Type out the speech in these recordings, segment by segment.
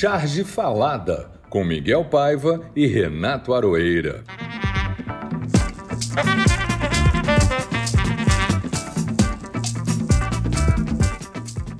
Charge Falada, com Miguel Paiva e Renato Aroeira.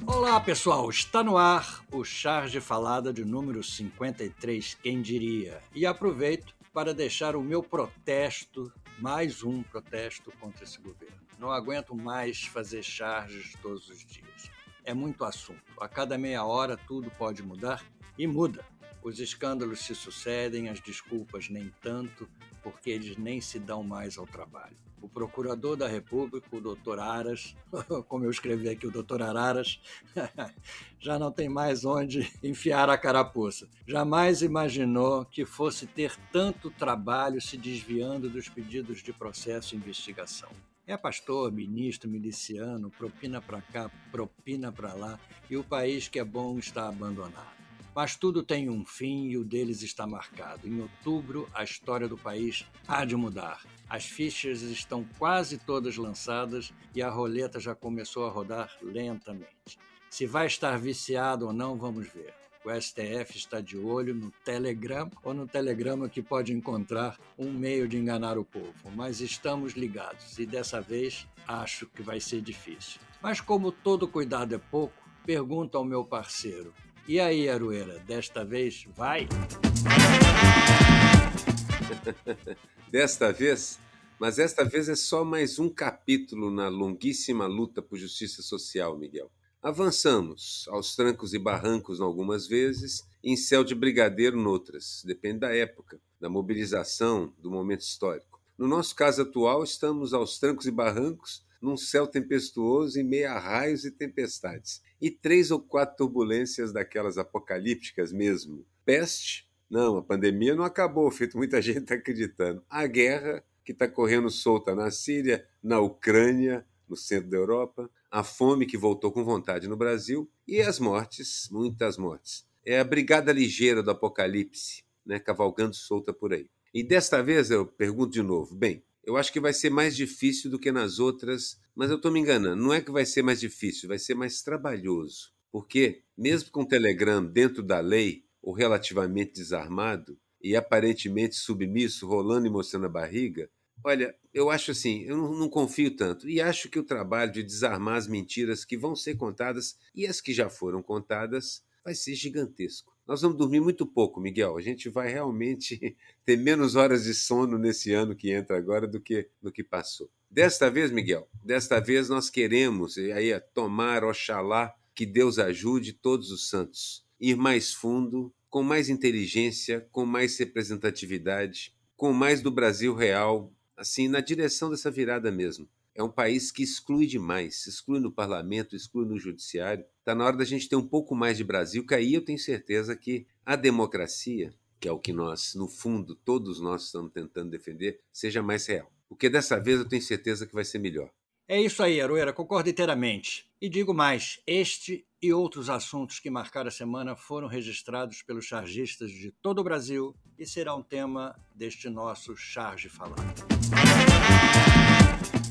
Olá pessoal, está no ar o Charge Falada de número 53, quem diria? E aproveito para deixar o meu protesto, mais um protesto contra esse governo. Não aguento mais fazer charges todos os dias. É muito assunto. A cada meia hora tudo pode mudar e muda. Os escândalos se sucedem, as desculpas nem tanto, porque eles nem se dão mais ao trabalho. O procurador da República, o doutor Aras, como eu escrevi aqui, o doutor Araras, já não tem mais onde enfiar a carapuça. Jamais imaginou que fosse ter tanto trabalho se desviando dos pedidos de processo e investigação. É pastor, ministro, miliciano, propina para cá, propina para lá, e o país que é bom está abandonado. Mas tudo tem um fim e o deles está marcado. Em outubro, a história do país há de mudar. As fichas estão quase todas lançadas e a roleta já começou a rodar lentamente. Se vai estar viciado ou não, vamos ver. O STF está de olho no Telegram ou no Telegrama que pode encontrar um meio de enganar o povo. Mas estamos ligados e dessa vez acho que vai ser difícil. Mas como todo cuidado é pouco, pergunto ao meu parceiro: e aí, Arueira, desta vez vai? desta vez? Mas esta vez é só mais um capítulo na longuíssima luta por justiça social, Miguel. Avançamos, aos trancos e barrancos algumas vezes, em céu de brigadeiro noutras, depende da época, da mobilização, do momento histórico. No nosso caso atual, estamos aos trancos e barrancos num céu tempestuoso em meio a raios e tempestades. E três ou quatro turbulências daquelas apocalípticas mesmo. Peste? Não, a pandemia não acabou, feito muita gente está acreditando. A guerra, que está correndo solta na Síria, na Ucrânia, no centro da Europa, a fome que voltou com vontade no Brasil e as mortes, muitas mortes. É a brigada ligeira do apocalipse, né, cavalgando solta por aí. E desta vez eu pergunto de novo: bem, eu acho que vai ser mais difícil do que nas outras, mas eu estou me enganando. Não é que vai ser mais difícil, vai ser mais trabalhoso. Porque, mesmo com o Telegram dentro da lei, ou relativamente desarmado, e aparentemente submisso, rolando e mostrando a barriga, olha, eu acho assim, eu não, não, confio tanto. E acho que o trabalho de desarmar as mentiras que vão ser contadas e as que já foram contadas vai ser gigantesco. Nós vamos dormir muito pouco, Miguel. A gente vai realmente ter menos horas de sono nesse ano que entra agora do que do que passou. Desta vez, Miguel, desta vez nós queremos, e aí é tomar, oxalá, que Deus ajude todos os santos, ir mais fundo, com mais inteligência, com mais representatividade, com mais do Brasil real, assim, na direção dessa virada mesmo é um país que exclui demais, exclui no parlamento, exclui no judiciário. Está na hora da gente ter um pouco mais de Brasil, que aí eu tenho certeza que a democracia, que é o que nós, no fundo, todos nós estamos tentando defender, seja mais real. Porque dessa vez eu tenho certeza que vai ser melhor. É isso aí, Aroeira, concordo inteiramente. E digo mais: este e outros assuntos que marcaram a semana foram registrados pelos chargistas de todo o Brasil e será um tema deste nosso Charge Falado.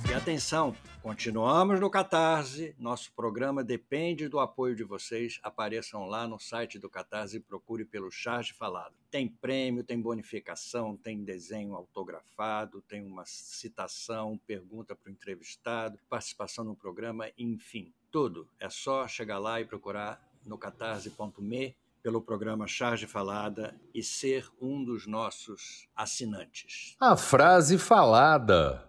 E atenção, continuamos no Catarse. Nosso programa depende do apoio de vocês. Apareçam lá no site do Catarse e procure pelo Charge Falado. Tem prêmio, tem bonificação, tem desenho autografado, tem uma citação, pergunta para o entrevistado, participação no programa, enfim, tudo. É só chegar lá e procurar no catarse.me pelo programa Charge Falada e ser um dos nossos assinantes. A frase falada.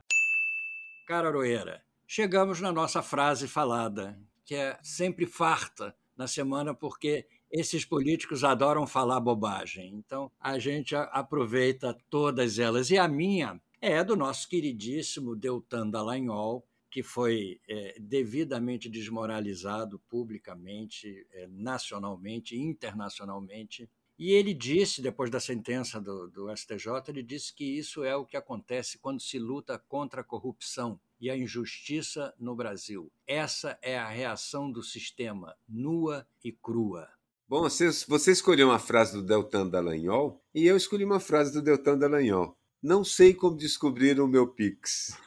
Cara Aroeira, chegamos na nossa frase falada, que é sempre farta na semana, porque esses políticos adoram falar bobagem. Então, a gente aproveita todas elas. E a minha é do nosso queridíssimo Deltan Dallagnol, que foi é, devidamente desmoralizado publicamente, é, nacionalmente, internacionalmente, e ele disse, depois da sentença do, do, STJ, ele disse que isso é o que acontece quando se luta contra a corrupção e a injustiça no Brasil. Essa é a reação do sistema, nua e crua. Bom, você, você escolheu uma frase do Deltan Dallagnol e eu escolhi uma frase do Deltan Dallagnol. Não sei como descobrir o meu Pix.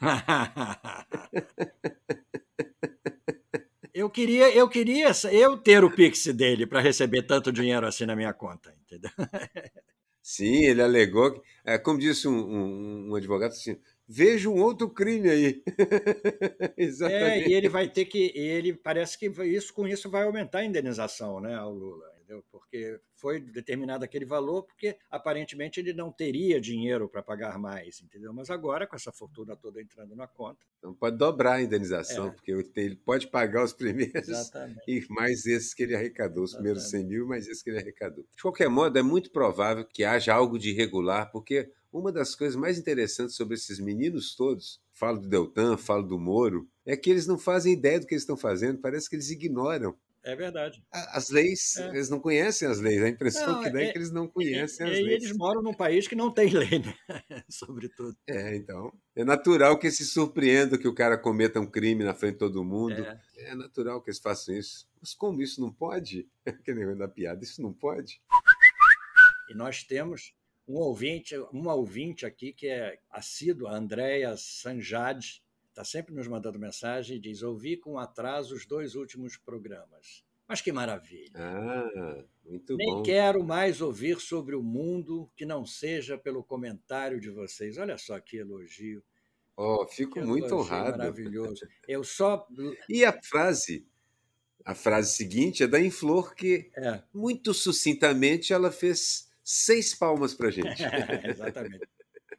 Eu queria, eu queria eu ter o Pix dele para receber tanto dinheiro assim na minha conta, entendeu? Sim, ele alegou, é, como disse um, um, um advogado, assim, vejo um outro crime aí. Exatamente. É, e ele vai ter que, ele parece que isso com isso vai aumentar a indenização, né, ao Lula entendeu? Porque foi determinado aquele valor porque aparentemente ele não teria dinheiro para pagar mais, entendeu? Mas agora com essa fortuna toda entrando na conta, então pode dobrar a indenização, é. porque ele pode pagar os primeiros Exatamente. e mais esses que ele arrecadou, os Exatamente. primeiros 100 mil, mais esses que ele arrecadou. De qualquer modo, é muito provável que haja algo de irregular, porque uma das coisas mais interessantes sobre esses meninos todos, falo do Deltan, falo do Moro, é que eles não fazem ideia do que eles estão fazendo, parece que eles ignoram é verdade. As leis, é. eles não conhecem as leis. A impressão não, que dá é, é, que eles não conhecem é, as leis. E eles moram num país que não tem lei, né? Sobretudo. É, então. É natural que se surpreenda que o cara cometa um crime na frente de todo mundo. É, é natural que eles façam isso. Mas como isso não pode? que nem da piada, isso não pode. E nós temos um ouvinte, uma ouvinte aqui que é assídua, a Andréia Sanjade, está sempre nos mandando mensagem e diz: Ouvi com atraso os dois últimos programas. Mas que maravilha! Ah, muito Nem bom. quero mais ouvir sobre o mundo que não seja pelo comentário de vocês. Olha só que elogio. Oh, fico que muito honrado. Maravilhoso. Eu só. E a frase? A frase seguinte é da Inflor, que é. muito sucintamente ela fez seis palmas para gente. É, exatamente.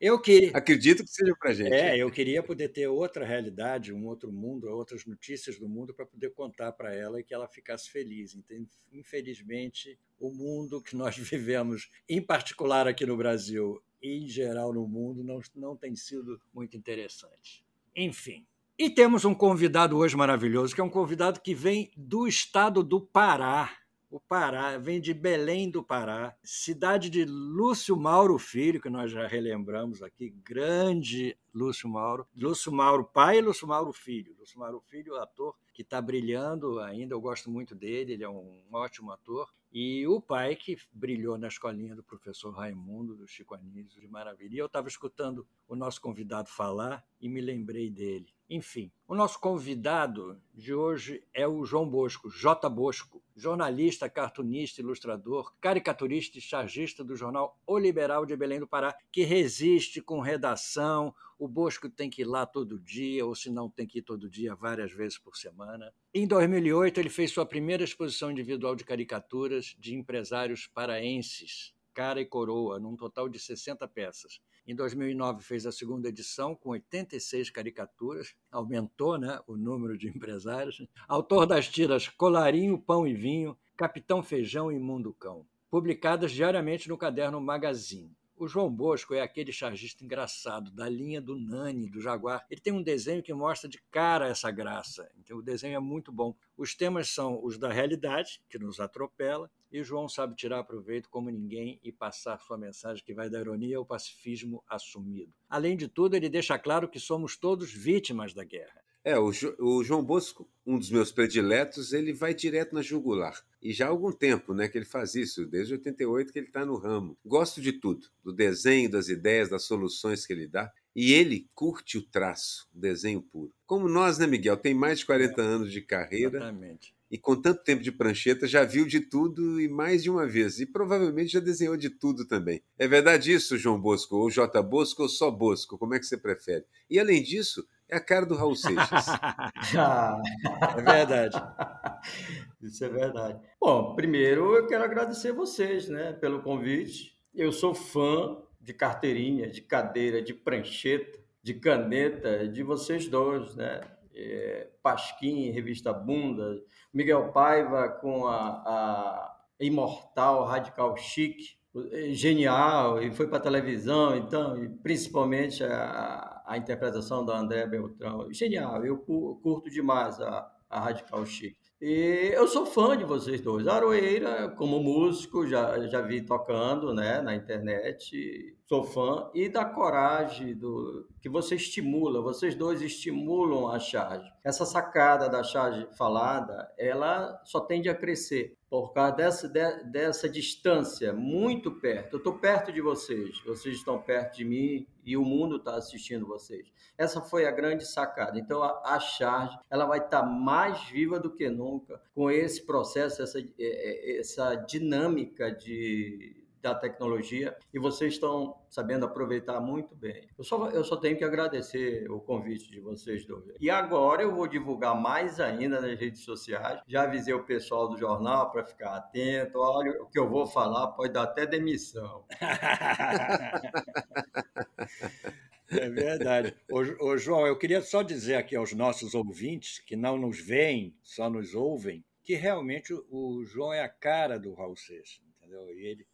Eu queria. Acredito que seja para gente. É, eu queria poder ter outra realidade, um outro mundo, outras notícias do mundo para poder contar para ela e que ela ficasse feliz. Então, infelizmente, o mundo que nós vivemos, em particular aqui no Brasil e em geral no mundo, não, não tem sido muito interessante. Enfim. E temos um convidado hoje maravilhoso, que é um convidado que vem do estado do Pará o Pará, vem de Belém do Pará, cidade de Lúcio Mauro Filho, que nós já relembramos aqui, grande Lúcio Mauro. Lúcio Mauro pai e Lúcio Mauro filho. Lúcio Mauro filho, ator que está brilhando ainda, eu gosto muito dele, ele é um ótimo ator. E o pai que brilhou na escolinha do professor Raimundo, do Chico Anísio, de maravilha. E eu estava escutando o nosso convidado falar e me lembrei dele. Enfim, o nosso convidado de hoje é o João Bosco, J. Bosco, jornalista, cartunista, ilustrador, caricaturista e chargista do jornal O Liberal de Belém do Pará, que resiste com redação. O Bosco tem que ir lá todo dia, ou se não, tem que ir todo dia, várias vezes por semana. Em 2008, ele fez sua primeira exposição individual de caricaturas de empresários paraenses, Cara e Coroa, num total de 60 peças. Em 2009 fez a segunda edição com 86 caricaturas, aumentou né, o número de empresários. Autor das tiras Colarinho, Pão e Vinho, Capitão Feijão e Mundo Cão, publicadas diariamente no caderno Magazine. O João Bosco é aquele chargista engraçado, da linha do Nani, do Jaguar. Ele tem um desenho que mostra de cara essa graça. Então, o desenho é muito bom. Os temas são os da realidade, que nos atropela, e João sabe tirar proveito como ninguém e passar sua mensagem que vai da ironia ao pacifismo assumido. Além de tudo, ele deixa claro que somos todos vítimas da guerra. É, o, jo, o, João Bosco, um dos meus prediletos, ele vai direto na jugular. E já há algum tempo né, que ele faz isso, desde 88 que ele está no ramo. Gosto de tudo, do desenho, das ideias, das soluções que ele dá. E ele curte o traço, o desenho puro. Como nós, né, Miguel? Tem mais de 40 é, anos de carreira. Exatamente. E com tanto tempo de prancheta, já viu de tudo e mais de uma vez. E provavelmente já desenhou de tudo também. É verdade isso, João Bosco? Ou J. Bosco ou só Bosco? Como é que você prefere? E além disso, é a cara do Raul Seixas. é verdade. Isso é verdade. Bom, primeiro eu quero agradecer vocês né, pelo convite. Eu sou fã de carteirinha, de cadeira, de prancheta, de caneta, de vocês dois, né? É, Pasquim, Revista Bunda, Miguel Paiva com a, a Imortal Radical Chique, genial, e foi para televisão, então, e principalmente a, a interpretação da André Beltrão. Genial, eu curto demais a, a Radical Chic. E eu sou fã de vocês dois. Aroeira, como músico, já, já vi tocando né, na internet, sou fã. E da coragem do que você estimula, vocês dois estimulam a charge. Essa sacada da charge falada, ela só tende a crescer por causa dessa, de, dessa distância, muito perto. Eu estou perto de vocês, vocês estão perto de mim e o mundo está assistindo vocês. Essa foi a grande sacada. Então, a, a charge ela vai estar tá mais viva do que nunca com esse processo, essa, é, é, essa dinâmica de da tecnologia e vocês estão sabendo aproveitar muito bem. Eu só, eu só tenho que agradecer o convite de vocês dois. E agora eu vou divulgar mais ainda nas redes sociais. Já avisei o pessoal do jornal para ficar atento. Olha, o que eu vou falar pode dar até demissão. É verdade. Ô, ô, João, eu queria só dizer aqui aos nossos ouvintes que não nos veem, só nos ouvem, que realmente o João é a cara do Raul Seixas entendeu? E ele,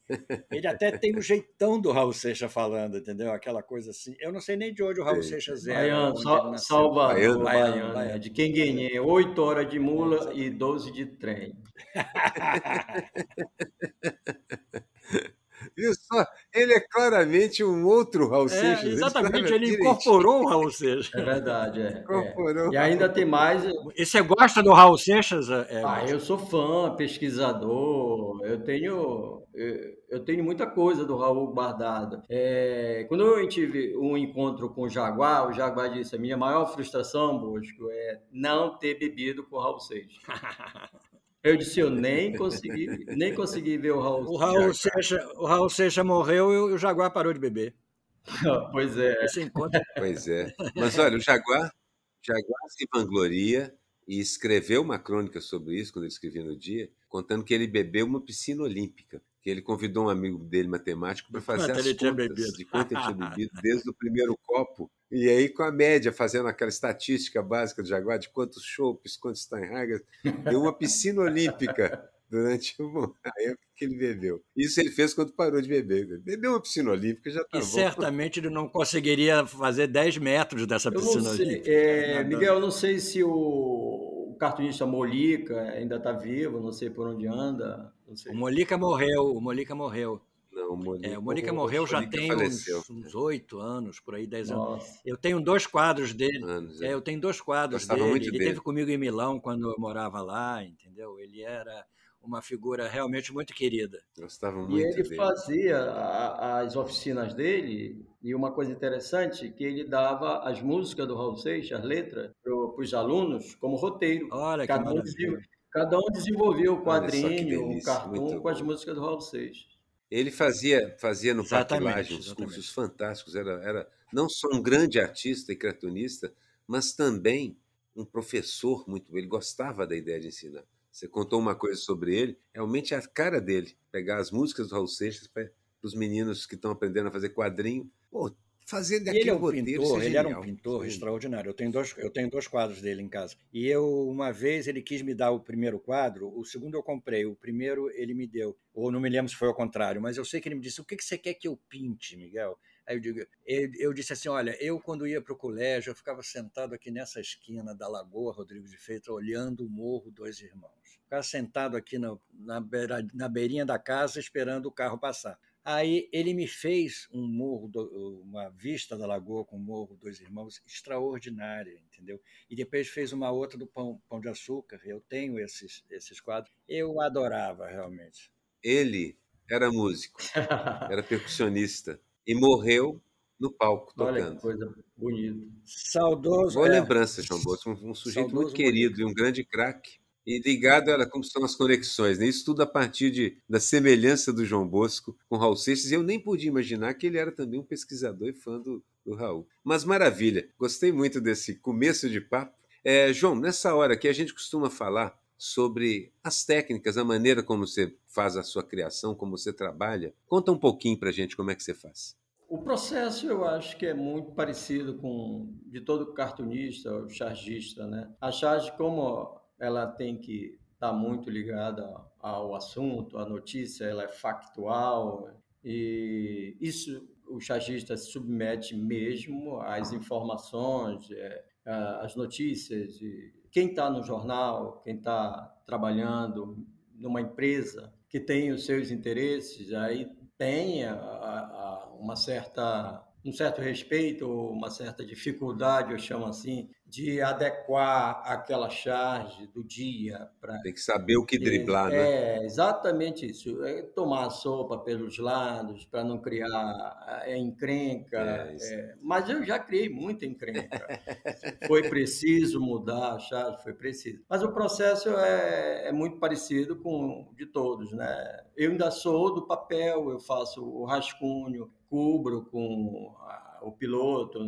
ele até tem o jeitão do Raul Seixas falando, entendeu? Aquela coisa assim. Eu não sei nem de onde o Raul Seixas é. Baiano, sal, Salvador, Baiano, Baiano, Baiano, de quem ganhei. Oito horas de mula e doze de trem. Só? Ele é claramente um outro Raul é, Seixas. Exatamente, ele, ele incorporou o Raul Seixas. É verdade, é. Incorporou. É. E ainda tem mais. E você gosta do Raul Seixas? É, ah, eu sou fã, pesquisador. Eu tenho. Eu tenho muita coisa do Raul guardada. É, quando eu tive um encontro com o Jaguar, o Jaguar disse: a minha maior frustração, Bosco, é não ter bebido com o Raul Seixas. Eu disse, eu nem consegui, nem consegui ver o Raul. O Raul, Seixas, o Raul Seixas morreu e o Jaguar parou de beber. pois é. Esse encontro... Pois é. Mas olha, o Jaguar, Jaguar se vangloria e escreveu uma crônica sobre isso quando ele escrevia no dia, contando que ele bebeu uma piscina olímpica que ele convidou um amigo dele matemático para fazer as contas de quanto ele tinha bebido desde o primeiro copo. E aí, com a média, fazendo aquela estatística básica do Jaguar de quantos chopes, quantos Steinhager, deu uma piscina olímpica durante a época que ele bebeu. Isso ele fez quando parou de beber. Bebeu uma piscina olímpica já está E bom. certamente ele não conseguiria fazer 10 metros dessa piscina olímpica. É, Miguel, eu não sei se o cartunista Molica ainda está vivo, não sei por onde anda. O Molica morreu, o Molica morreu. O Molica, é, o Molica morreu já tem uns oito anos, por aí, dez anos. Eu tenho dois quadros dele. Anos, é. É, eu tenho dois quadros Gostava dele. Ele dele. teve comigo em Milão quando eu morava lá, entendeu? Ele era uma figura realmente muito querida. Gostava muito E ele dele. fazia as oficinas dele, e uma coisa interessante, que ele dava as músicas do Raul Seixas, as letras, para os alunos, como roteiro. Olha cada que um, cada um desenvolvia o quadrinho, o um cartoon com as músicas do Raul Seixas. Ele fazia, fazia no Parque uns cursos fantásticos. Era, era não só um grande artista e cartunista, mas também um professor muito. Ele gostava da ideia de ensinar. Você contou uma coisa sobre ele, realmente é a cara dele. Pegar as músicas do Raul Seixas para os meninos que estão aprendendo a fazer quadrinho. Pô, fazendo ele é um roteiro, pintor, é ele era um pintor Sim. extraordinário. Eu tenho, dois, eu tenho dois quadros dele em casa. E eu, uma vez, ele quis me dar o primeiro quadro, o segundo eu comprei, o primeiro ele me deu. Ou não me lembro se foi ao contrário, mas eu sei que ele me disse: o que, que você quer que eu pinte, Miguel? Aí eu, digo, eu, eu disse assim: olha, eu quando ia para o colégio, eu ficava sentado aqui nessa esquina da Lagoa Rodrigo de Freitas, olhando o Morro Dois Irmãos ficar sentado aqui na, na, beira, na beirinha da casa esperando o carro passar. Aí ele me fez um morro, uma vista da lagoa com o morro Dois Irmãos extraordinária, entendeu? E depois fez uma outra do Pão, Pão de Açúcar. Eu tenho esses, esses quadros. Eu adorava realmente. Ele era músico, era percussionista e morreu no palco tocando. Olha que coisa bonita. Saudoso. Boa é. lembrança, João Bosco. Um, um sujeito Saudoso muito querido bonito. e um grande craque. E ligado, olha, como são as conexões, né? Isso tudo a partir de, da semelhança do João Bosco com Raul Seixas. Eu nem podia imaginar que ele era também um pesquisador e fã do, do Raul. Mas maravilha, gostei muito desse começo de papo. É, João, nessa hora aqui a gente costuma falar sobre as técnicas, a maneira como você faz a sua criação, como você trabalha. Conta um pouquinho para a gente como é que você faz. O processo eu acho que é muito parecido com de todo cartunista, o chargista, né? A charge, como ela tem que estar tá muito ligada ao assunto, à notícia, ela é factual e isso o chargista se submete mesmo às informações, é, às notícias. Quem está no jornal, quem está trabalhando numa empresa que tem os seus interesses, aí tem uma certa um certo respeito, uma certa dificuldade, eu chamo assim, de adequar aquela charge do dia para. Tem que saber o que driblar, é, né? É, exatamente isso. É tomar a sopa pelos lados para não criar é, encrenca. É, é, mas eu já criei muita encrenca. foi preciso mudar a charge, foi preciso. Mas o processo é, é muito parecido com o de todos, né? Eu ainda sou do papel, eu faço o rascunho, cubro com a, o piloto,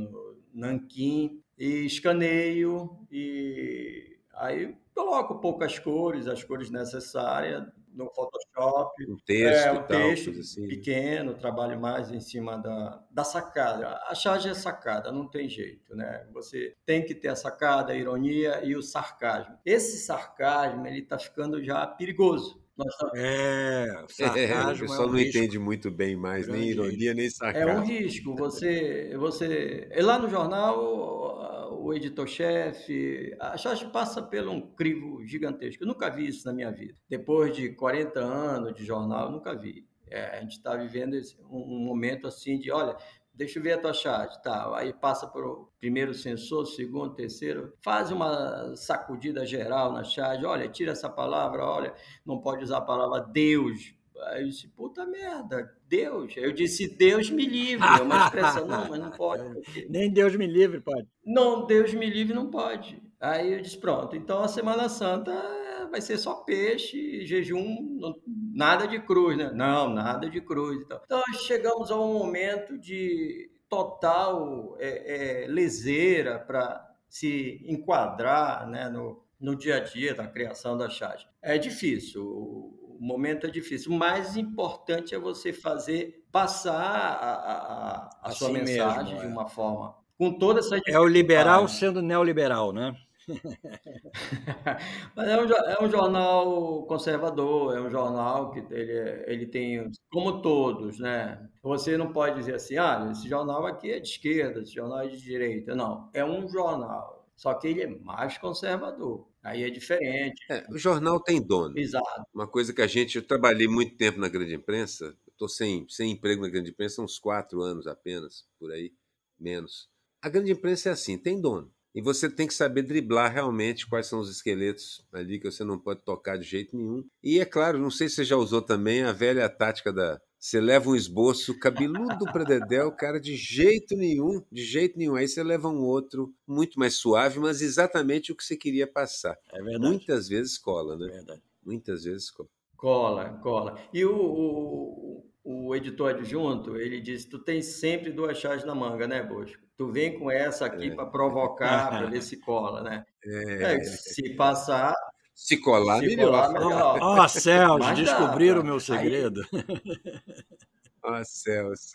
nanquim, e escaneio, e aí coloco poucas cores, as cores necessárias no Photoshop. Um texto, é, um texto assim. pequeno, trabalho mais em cima da, da sacada. A charge é sacada, não tem jeito, né? Você tem que ter a sacada, a ironia e o sarcasmo. Esse sarcasmo, ele está ficando já perigoso. É, sarcasmo é, o pessoal é um não risco. entende muito bem mais, nem ironia, nem sarcasmo. É um risco. Você, você... Lá no jornal, o editor-chefe, a charge passa por um crivo gigantesco. Eu nunca vi isso na minha vida. Depois de 40 anos de jornal, eu nunca vi. É, a gente está vivendo um, um momento assim de, olha, Deixa eu ver a tua charge. Tá, aí passa para o primeiro sensor, segundo, terceiro, faz uma sacudida geral na charge. Olha, tira essa palavra, olha, não pode usar a palavra Deus. Aí eu disse, puta merda, Deus. Eu disse, Deus me livre. É uma expressão, não, mas não pode. Nem Deus me livre pode. Não, Deus me livre não pode. Aí eu disse, pronto, então a Semana Santa vai ser só peixe, jejum, nada de cruz, né? Não, nada de cruz. Então, então chegamos a um momento de total é, é, leseira para se enquadrar né, no, no dia a dia da criação da charge. É difícil, o momento é difícil. O mais importante é você fazer passar a, a, a sua assim mensagem mesmo, é. de uma forma com toda essa É o liberal sendo neoliberal, né? Mas é um, é um, jornal conservador, é um jornal que ele, ele tem, como todos, né? Você não pode dizer assim, ah, esse jornal aqui é de esquerda, esse jornal é de direita. Não, é um jornal, só que ele é mais conservador. Aí é diferente. É, o jornal tem dono. Exato. Uma coisa que a gente, eu trabalhei muito tempo na grande imprensa, estou sem, sem emprego na grande imprensa uns quatro anos apenas, por aí, menos. A grande imprensa é assim, tem dono. E você tem que saber driblar realmente quais são os esqueletos ali que você não pode tocar de jeito nenhum. E é claro, não sei se você já usou também a velha tática da. Você leva um esboço cabeludo para Dedé, o cara de jeito nenhum, de jeito nenhum. Aí você leva um outro muito mais suave, mas exatamente o que você queria passar. É verdade. Muitas vezes cola, né? É verdade. Muitas vezes cola. Cola, cola. E o, o, o editor adjunto, ele disse: tu tem sempre duas chaves na manga, né, Bosco? Tu vem com essa aqui é. para provocar, para ver se cola, né? É. É, se passar. Se colar, se melhor. Colar, melhor. Oh, céus, descobriram o meu segredo. Ó, oh, céus.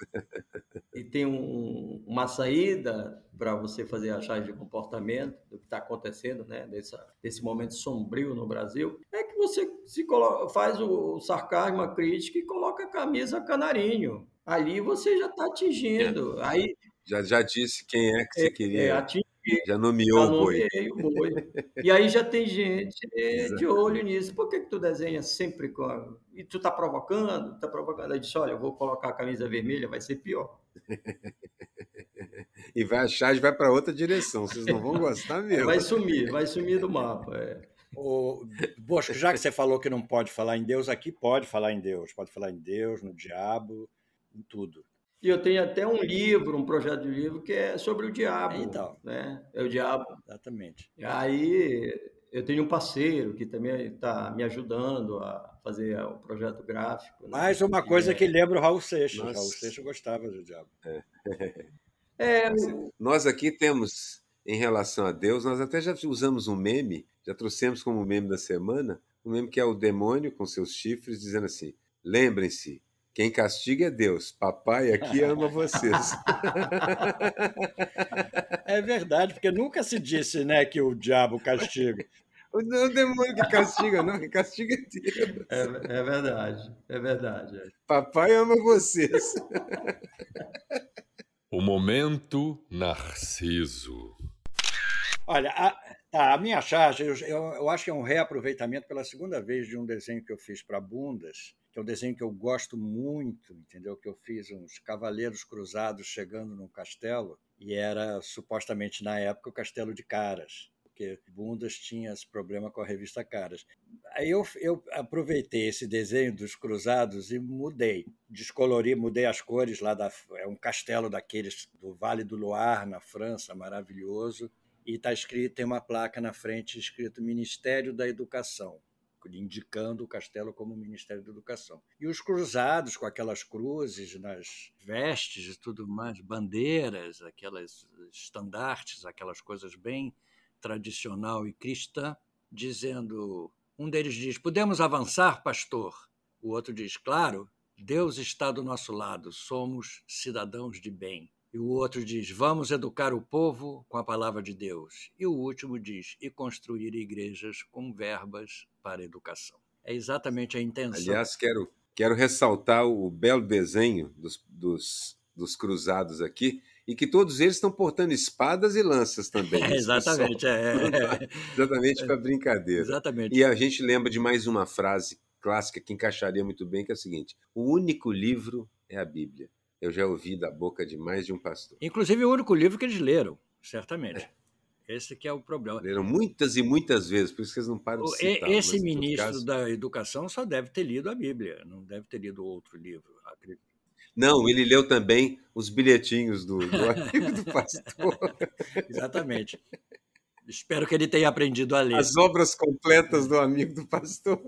E tem um, uma saída para você fazer a chave de comportamento do que está acontecendo, né? Dessa, desse momento sombrio no Brasil, é que você se coloca, faz o sarcasmo, a crítica e coloca a camisa canarinho. Ali você já está atingindo. Aí já, já disse quem é que você é, queria. É, já nomeou já o boi. o boi. E aí já tem gente de olho nisso. Por que, que tu desenha sempre com. A... E tu tá provocando? Tá provocando. Aí disse: olha, eu vou colocar a camisa vermelha, vai ser pior. e vai achar e vai para outra direção. Vocês não vão gostar mesmo. Vai sumir, vai sumir do mapa. É. O Bosco, já que você falou que não pode falar em Deus, aqui pode falar em Deus, pode falar em Deus, no diabo, em tudo. E eu tenho até um livro, um projeto de livro que é sobre o diabo. É, então. Né? É o diabo. Exatamente. Aí eu tenho um parceiro que também está me ajudando a fazer o projeto gráfico. Né? Mais uma coisa é... que lembra o Raul Seixas. Nossa. Raul Seixas gostava do diabo. É. é Nós aqui temos, em relação a Deus, nós até já usamos um meme, já trouxemos como meme da semana, um meme que é o demônio com seus chifres dizendo assim: lembrem-se, quem castiga é Deus. Papai aqui ama vocês. É verdade, porque nunca se disse né, que o diabo castiga. O demônio que castiga, não, que castiga é Deus. É, é verdade, é verdade. Papai ama vocês. O momento Narciso. Olha, a, tá, a minha charge, eu, eu, acho que é um reaproveitamento pela segunda vez de um desenho que eu fiz para bundas, é um desenho que eu gosto muito, entendeu? Que eu fiz uns cavaleiros cruzados chegando num castelo e era supostamente na época o castelo de Caras, porque Bundas tinha esse problema com a revista Caras. Aí eu, eu aproveitei esse desenho dos cruzados e mudei, descolori, mudei as cores lá da é um castelo daqueles do Vale do Loire na França, maravilhoso, e está escrito tem uma placa na frente escrito Ministério da Educação indicando o castelo como Ministério da Educação. E os cruzados, com aquelas cruzes nas vestes e tudo mais, bandeiras, aquelas estandartes, aquelas coisas bem tradicional e cristã, dizendo: um deles diz, podemos avançar, pastor? O outro diz, claro, Deus está do nosso lado, somos cidadãos de bem. E o outro diz: Vamos educar o povo com a palavra de Deus. E o último diz: E construir igrejas com verbas para educação. É exatamente a intenção. Aliás, quero, quero ressaltar o belo desenho dos, dos, dos cruzados aqui, e que todos eles estão portando espadas e lanças também. É, exatamente, é, é. exatamente para brincadeira. Exatamente. E a gente lembra de mais uma frase clássica que encaixaria muito bem, que é a seguinte: o único livro é a Bíblia eu já ouvi da boca de mais de um pastor. Inclusive o único livro que eles leram, certamente. É. Esse que é o problema. Leram muitas e muitas vezes, por isso que eles não param de citar. Esse ministro caso... da Educação só deve ter lido a Bíblia, não deve ter lido outro livro. Não, ele leu também os bilhetinhos do, do amigo do pastor. Exatamente. Espero que ele tenha aprendido a ler. As obras completas do amigo do pastor.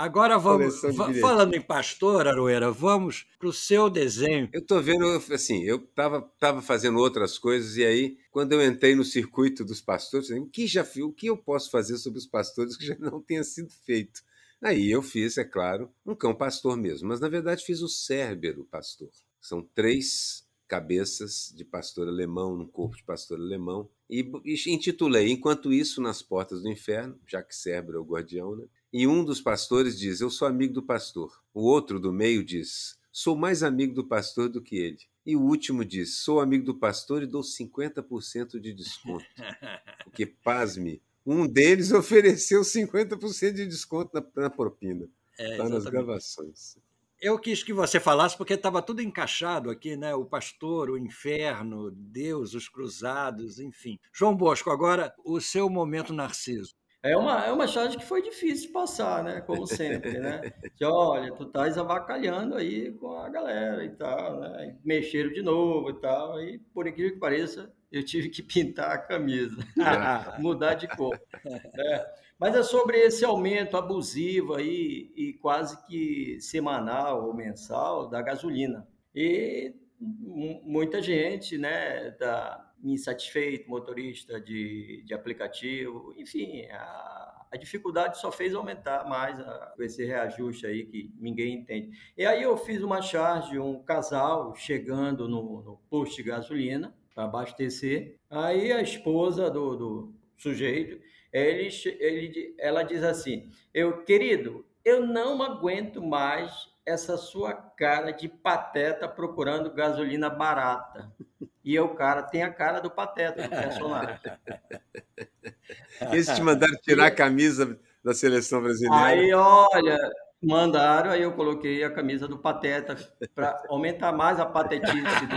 Agora vamos, falando em pastor, Aroeira, vamos para o seu desenho. Eu estou vendo, assim, eu estava tava fazendo outras coisas e aí, quando eu entrei no circuito dos pastores, o que, já, o que eu posso fazer sobre os pastores que já não tenha sido feito? Aí eu fiz, é claro, um cão pastor mesmo, mas na verdade fiz o Cérbero pastor. São três cabeças de pastor alemão num corpo de pastor alemão e, e intitulei Enquanto Isso nas Portas do Inferno, já que Cérbero é o guardião, né? E um dos pastores diz: Eu sou amigo do pastor. O outro do meio diz: Sou mais amigo do pastor do que ele. E o último diz: Sou amigo do pastor e dou 50% de desconto. Porque, pasme, um deles ofereceu 50% de desconto na, na propina. É, tá nas gravações. Eu quis que você falasse porque estava tudo encaixado aqui, né? O pastor, o inferno, Deus, os cruzados, enfim. João Bosco, agora o seu momento narciso. É uma, é uma charge que foi difícil de passar, né? Como sempre, né? Que, olha, tu estás avacalhando aí com a galera e tal, né? Mexeram de novo e tal, e por incrível que pareça, eu tive que pintar a camisa, mudar de cor. É. Mas é sobre esse aumento abusivo aí e quase que semanal ou mensal da gasolina. E muita gente, né, tá insatisfeito, motorista de, de aplicativo, enfim, a, a dificuldade só fez aumentar mais a, esse reajuste aí que ninguém entende. E aí eu fiz uma charge, um casal chegando no, no posto de gasolina para abastecer, aí a esposa do, do sujeito, ele, ele, ela diz assim, eu, querido, eu não aguento mais essa sua cara de pateta procurando gasolina barata. E o cara tem a cara do pateta do personagem. Eles te mandaram tirar a camisa da seleção brasileira. Aí, olha, mandaram, aí eu coloquei a camisa do pateta para aumentar mais a patetice do.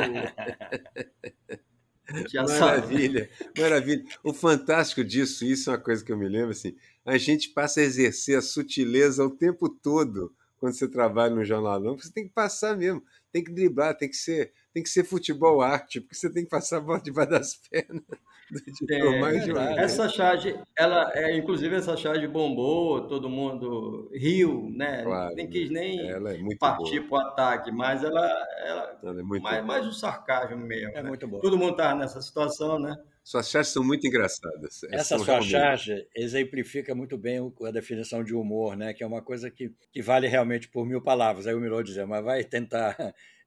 Maravilha, maravilha. O fantástico disso, isso é uma coisa que eu me lembro, assim, a gente passa a exercer a sutileza o tempo todo quando você trabalha no jornal, não, você tem que passar mesmo, tem que driblar, tem que ser, tem que ser futebol arte, porque você tem que passar a bola debaixo das pernas do é, mais Essa charge, ela, é, inclusive essa charge bombou, todo mundo riu, né? Claro, nem quis nem é partir para o ataque, mas ela, ela, ela é muito mais, mais o sarcasmo mesmo. É né? muito bom. Todo mundo estava nessa situação, né? Suas charges são muito engraçadas. Essa sua realmente... charge exemplifica muito bem a definição de humor, né? que é uma coisa que, que vale realmente por mil palavras. Aí o Miró dizia, mas vai tentar.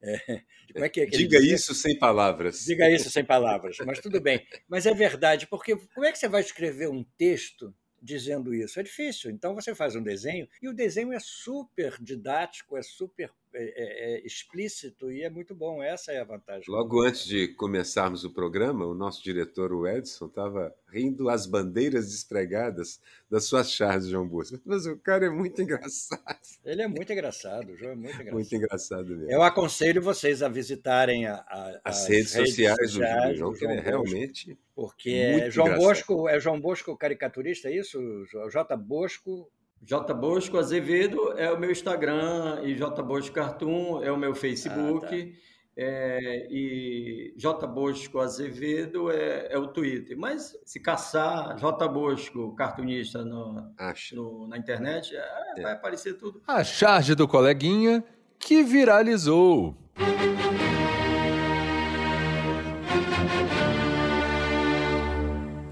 É, é que é que Diga isso sem palavras. Diga isso sem palavras, mas tudo bem. Mas é verdade, porque como é que você vai escrever um texto dizendo isso? É difícil. Então você faz um desenho e o desenho é super didático, é super é, é, explícito e é muito bom. Essa é a vantagem. Logo antes de começarmos o programa, o nosso diretor, o Edson, estava rindo as bandeiras despregadas das suas charges, João Bosco. Mas o cara é muito engraçado. Ele é muito engraçado, o João é muito engraçado. Muito engraçado mesmo. Eu aconselho vocês a visitarem a, a, as, as, redes, redes sociais, sociais do João, que ele é realmente. Porque é João Bosco, é João Bosco caricaturista, é isso? J. Bosco J Bosco Azevedo é o meu Instagram e J Bosco Cartoon é o meu Facebook. Ah, tá. é, e J Bosco Azevedo é, é, o Twitter. Mas se caçar J Bosco cartunista no, no, na internet, é, vai aparecer tudo. A charge do coleguinha que viralizou.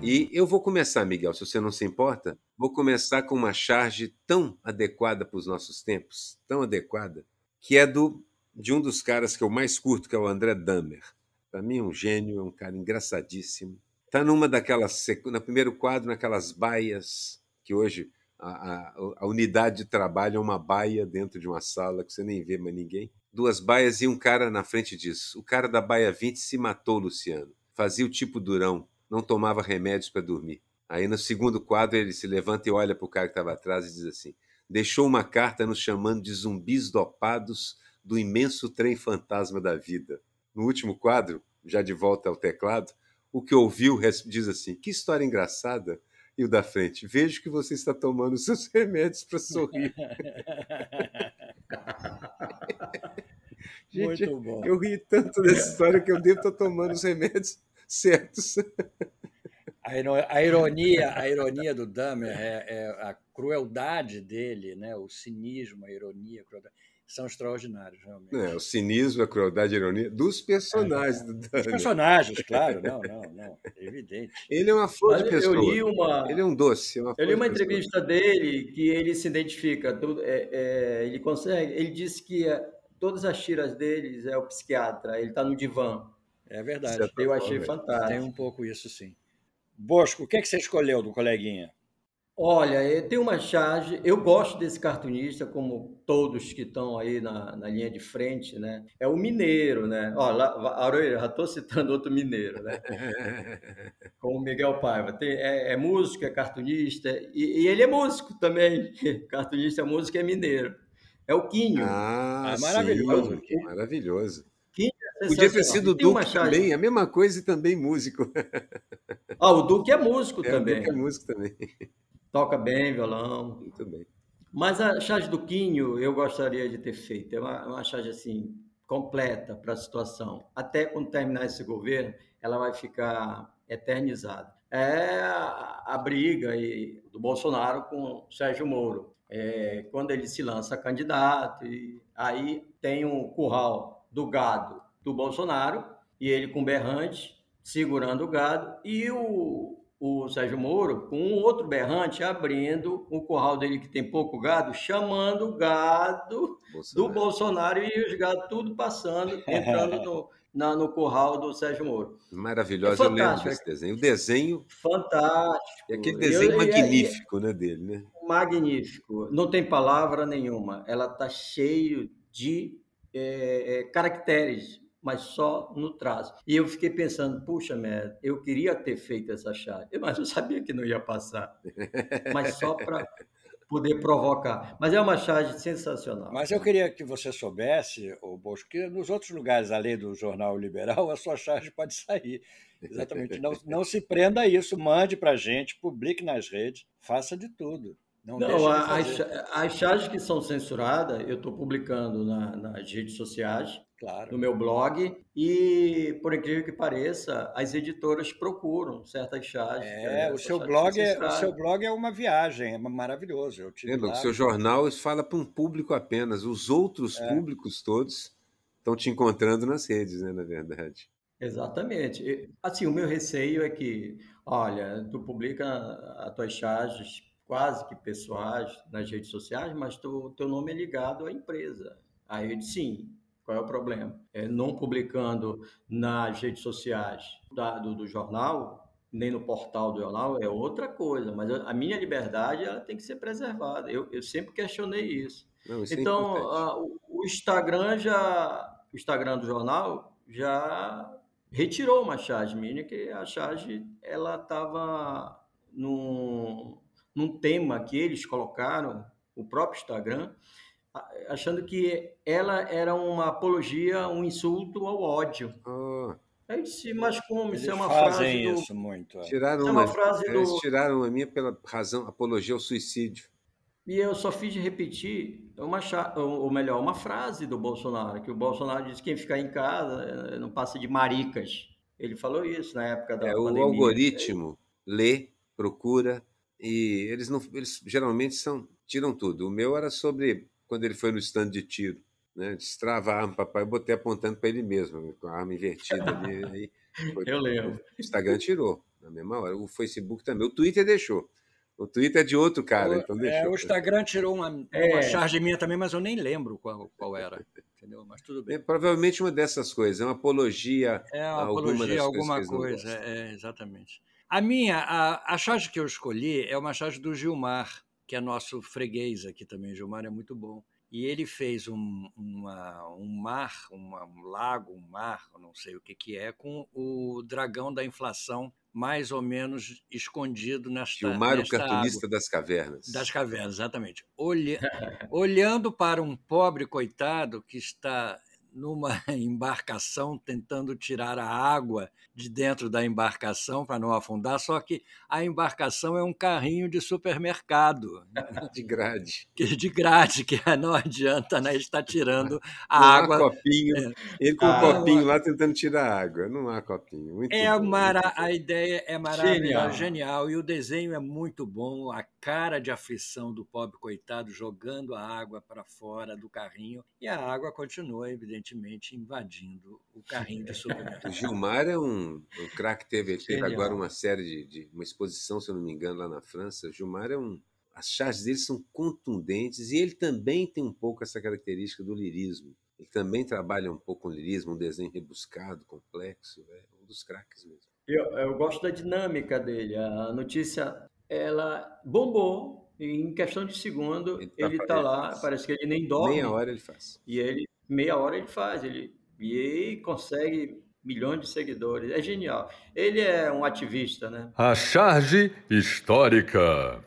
E eu vou começar, Miguel, se você não se importa, vou começar com uma charge tão adequada para os nossos tempos, tão adequada, que é do de um dos caras que eu mais curto, que é o André Dahmer. Para mim é um gênio, é um cara engraçadíssimo. Está numa daquelas, no primeiro quadro, naquelas baias, que hoje a, a, a, unidade de trabalho é uma baia dentro de uma sala que você nem vê mais ninguém. Duas baias e um cara na frente disso. O cara da baia 20 se matou, Luciano. Fazia o tipo durão, não tomava remédios para dormir. Aí no segundo quadro ele se levanta e olha para o cara que estava atrás e diz assim: deixou uma carta nos chamando de zumbis dopados do imenso trem fantasma da vida. No último quadro, já de volta ao teclado, o que ouviu diz assim: que história engraçada. E o da frente: vejo que você está tomando seus remédios para sorrir. Gente, eu ri tanto dessa história que eu devo estar tomando os remédios certos. A ironia, a ironia do Dahmer é, é, a crueldade dele, né? o cinismo, a ironia, a crueldade, são extraordinários, realmente. É, o cinismo, a crueldade, a ironia dos personagens é, do Dahmer. Dos personagens, claro, não, não, não, é evidente. Ele é uma flor de pessoa. Eu li uma, ele é um doce. É uma eu li uma entrevista dele que ele se identifica, é, é, ele consegue, ele disse que todas as tiras deles é o psiquiatra, ele está no divã. É verdade. Eu achei fantástico. Tem um pouco isso, sim. Bosco, o que, é que você escolheu do coleguinha? Olha, tem uma charge. Eu gosto desse cartunista, como todos que estão aí na, na linha de frente, né? É o mineiro, né? Olha, Aroeira, já estou citando outro mineiro, né? Como o Miguel Paiva. Tem, é, é músico, é cartunista, e, e, ele é músico também. Cartunista, é músico, é mineiro. É o Quinho. Ah, ah maravilhoso. Sim, maravilhoso. Podia ter sido o Duque também, a mesma coisa e também músico. Ah, o Duque é músico é, também. O Duque é músico também. Toca bem violão. Muito bem. Mas a charge do Quinho eu gostaria de ter feito. É uma, uma charge assim, completa para a situação. Até quando terminar esse governo, ela vai ficar eternizada. É a, a briga e, do Bolsonaro com o Sérgio Moro. É, quando ele se lança candidato, e aí tem um curral do gado do Bolsonaro, e ele com berrante, segurando o gado, e o, o Sérgio Moro com um outro berrante abrindo o curral dele que tem pouco gado, chamando o gado Bolsonaro. do Bolsonaro e os gados tudo passando, entrando no, na, no curral do Sérgio Moro. Maravilhoso, é eu lembro desse desenho. O desenho. Fantástico. É aquele desenho eu, magnífico, né, dele, né? Magnífico. Não tem palavra nenhuma. Ela está cheio de é, é, caracteres mas só no traço. E eu fiquei pensando, puxa merda, eu queria ter feito essa chave, mas eu sabia que não ia passar. Mas só para poder provocar. Mas é uma charge sensacional. Mas eu queria que você soubesse, o Bosco, que nos outros lugares, além do Jornal Liberal, a sua charge pode sair. Exatamente. Não, não se prenda a isso, mande para a gente, publique nas redes, faça de tudo. Não, não as, as charges que são censuradas, eu estou publicando na, nas redes sociais claro. no meu blog. E, por incrível que pareça, as editoras procuram certas chaves. É, o seu, blog é, o seu blog é uma viagem, é maravilhoso. Eu é, o seu jornal fala para um público apenas. Os outros é. públicos todos estão te encontrando nas redes, né, na verdade. Exatamente. Assim, o meu receio é que, olha, tu publica as tuas charges quase que pessoais nas redes sociais, mas o teu nome é ligado à empresa. Aí eu disse, sim, qual é o problema? É, não publicando nas redes sociais da, do, do, jornal, nem no portal do jornal, é outra coisa. Mas a minha liberdade ela tem que ser preservada. Eu, eu sempre questionei isso. Não, isso é então, é a, o, Instagram já, o Instagram do jornal já retirou uma charge minha, que a charge ela estava num, num tema que eles colocaram, o próprio Instagram, achando que ela era uma apologia, um insulto ao ódio. Oh. Aí disse, mas como? Eles isso é uma frase do... isso muito. é. Tiraram Isso é uma, uma frase eles do- tiraram a minha pela razão apologia ao suicídio. E eu só fiz de repetir uma cha- ou ou melhor, uma frase do Bolsonaro, que o Bolsonaro disse que quem ficar em casa eh, não passa de maricas. Ele falou isso na época da É, o pandemia. algoritmo lê, procura e eles não, eles geralmente são tiram tudo. O meu era sobre quando ele foi no stand de tiro, né? Destrava a arma, papai, eu botei apontando para ele mesmo, com a arma invertida ali. aí foi- Eu lembro. O Instagram tirou na mesma hora. O Facebook também. O Twitter deixou. O Twitter é de outro cara, então é, deixou. o Instagram tirou uma, É. uma charge minha também, mas eu nem lembro qual, qual era. Entendeu? Mas tudo bem. É, provavelmente uma dessas coisas, é uma apologia É a uma alguma das apologia a coisas alguma não coisa. É, exatamente. A minha, a, a charge que eu escolhi é uma charge do Gilmar, que é nosso freguês aqui também. Gilmar é muito bom. E ele fez um, uma- um mar, uma- um lago, um mar, não sei o que, que é, com o dragão da inflação mais ou menos escondido nesta, Gilmar, o cartunista das cavernas. das cavernas, exatamente. Olha- olhando para um pobre coitado que está numa embarcação tentando tirar a água de dentro da embarcação para não afundar, só que a embarcação é um carrinho de supermercado, De grade. que de grade, que não adianta, né? Está tirando a não água. há copinho. Ele com o Ah, copinho lá tentando tirar a água. Não há copinho. Muito É bom, mara... A ideia é maravilhosa, Genial. genial. E o desenho é muito bom, a cara de aflição do pobre coitado jogando a água para fora do carrinho. E a água continua, evidentemente, invadindo o carrinho de O supermercado. Gilmar é um, um craque. Teve, teve agora uma série de, de- uma exposição, se eu não me engano, lá na França. O Gilmar é um. As charges dele são contundentes e ele também tem um pouco essa característica do lirismo. Ele também trabalha um pouco com lirismo, um desenho rebuscado, complexo. É um dos craques mesmo. Eu, eu gosto da dinâmica dele. A notícia, ela bombou e em questão de segundo Ele tá está ele lá, faz. parece que ele nem dorme. Meia hora ele faz. E ele, meia hora ele faz, ele, e consegue milhões de seguidores. É genial. Ele é um ativista, né? A charge histórica.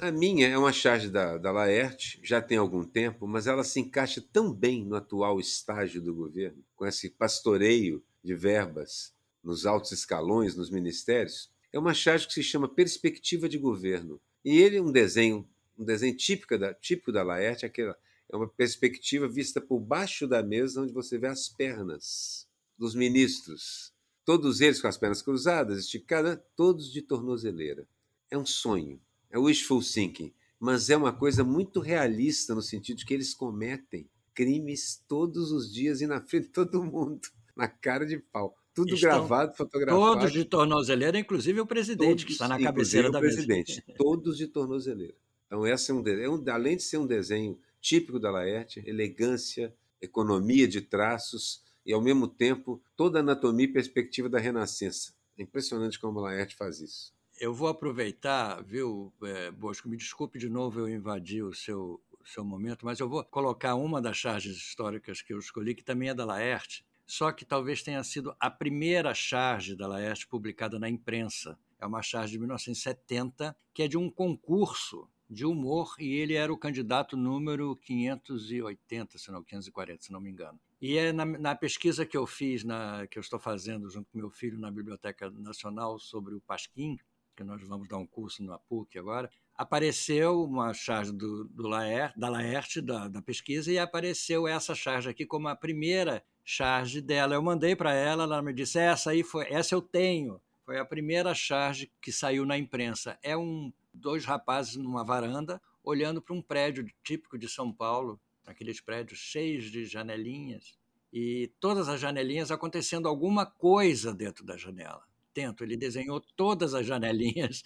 A minha é uma charge da, da Laerte, já tem algum tempo, mas ela se encaixa tão bem no atual estágio do governo, com esse pastoreio de verbas nos altos escalões, nos ministérios. É uma charge que se chama Perspectiva de Governo. E ele é um desenho, um desenho típico da, típico da Laerte, aquela, é uma perspectiva vista por baixo da mesa, onde você vê as pernas dos ministros. Todos eles com as pernas cruzadas, esticadas, todos de tornozeleira. É um sonho é wishful thinking, mas é uma coisa muito realista no sentido de que eles cometem crimes todos os dias e na frente de todo mundo, na cara de pau. Tudo Estão gravado, fotografado. Todos de tornozeleira, inclusive o presidente, todos, que está na cabeceira da presidente, mesa. todos de tornozeleira. Então, essa é um, é um- além de ser um desenho típico da Laerte, elegância, economia de traços e, ao mesmo tempo, toda a anatomia e perspectiva da Renascença. É impressionante como a Laerte faz isso. Eu vou aproveitar, viu, é, Bosco, me desculpe de novo eu invadir o seu, o seu momento, mas eu vou colocar uma das charges históricas que eu escolhi, que também é da Laerte, só que talvez tenha sido a primeira charge da Laerte publicada na imprensa. É uma charge de 1970, que é de um concurso de humor, e ele era o candidato número 580, se não, 540, se não me engano. E é na, na pesquisa que eu fiz, na, que eu estou fazendo junto com meu filho na Biblioteca Nacional sobre o Pasquim, que nós vamos dar um curso na PUC agora, apareceu uma charge do, do da Laerte, da, da pesquisa, e apareceu essa charge aqui como a primeira charge dela. Eu mandei para ela, ela me disse, essa aí foi, essa eu tenho. Foi a primeira charge que saiu na imprensa. É um dois rapazes numa varanda olhando para um prédio típico de São Paulo, aqueles prédios cheios de janelinhas, e todas as janelinhas acontecendo alguma coisa dentro da janela tento. Ele desenhou todas as janelinhas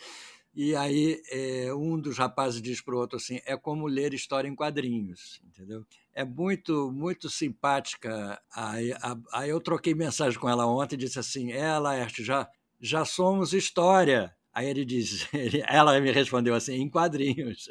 e aí é, um dos rapazes diz para o outro assim: é como ler história em quadrinhos, entendeu? É muito muito simpática. Aí, aí eu troquei mensagem com ela ontem e disse assim: é, Laerte, já já somos história. Aí ele diz, ele, ela me respondeu assim: em quadrinhos.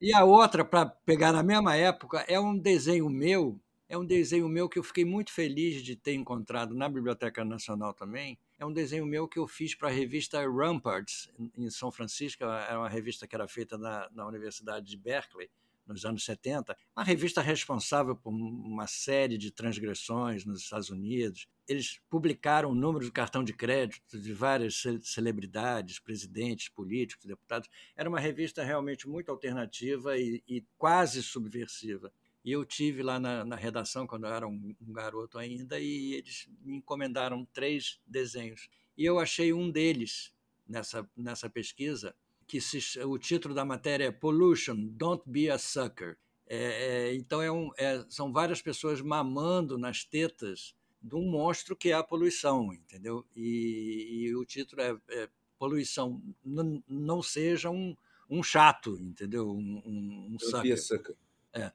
E a outra, para pegar na mesma época, é um desenho meu, é um desenho meu que eu fiquei muito feliz de ter encontrado na Biblioteca Nacional também. É um desenho meu que eu fiz para a revista Ramparts, em São Francisco, era uma revista que era feita na, na Universidade de Berkeley nos anos 70, uma revista responsável por uma série de transgressões nos Estados Unidos. Eles publicaram o número de cartão de crédito de várias celebridades, presidentes, políticos, deputados. Era uma revista realmente muito alternativa e, e quase subversiva. E eu tive lá na, na redação, quando eu era um, um garoto ainda, e eles me encomendaram três desenhos. E eu achei um deles nessa, nessa pesquisa, que se, o título da matéria é Pollution, Don't Be a Sucker. É, é, então é um, é, são várias pessoas mamando nas tetas de um monstro que é a poluição, entendeu? E, e o título é, é Poluição, não, seja um, um chato, entendeu? Um, um, um sucker. sucker. É.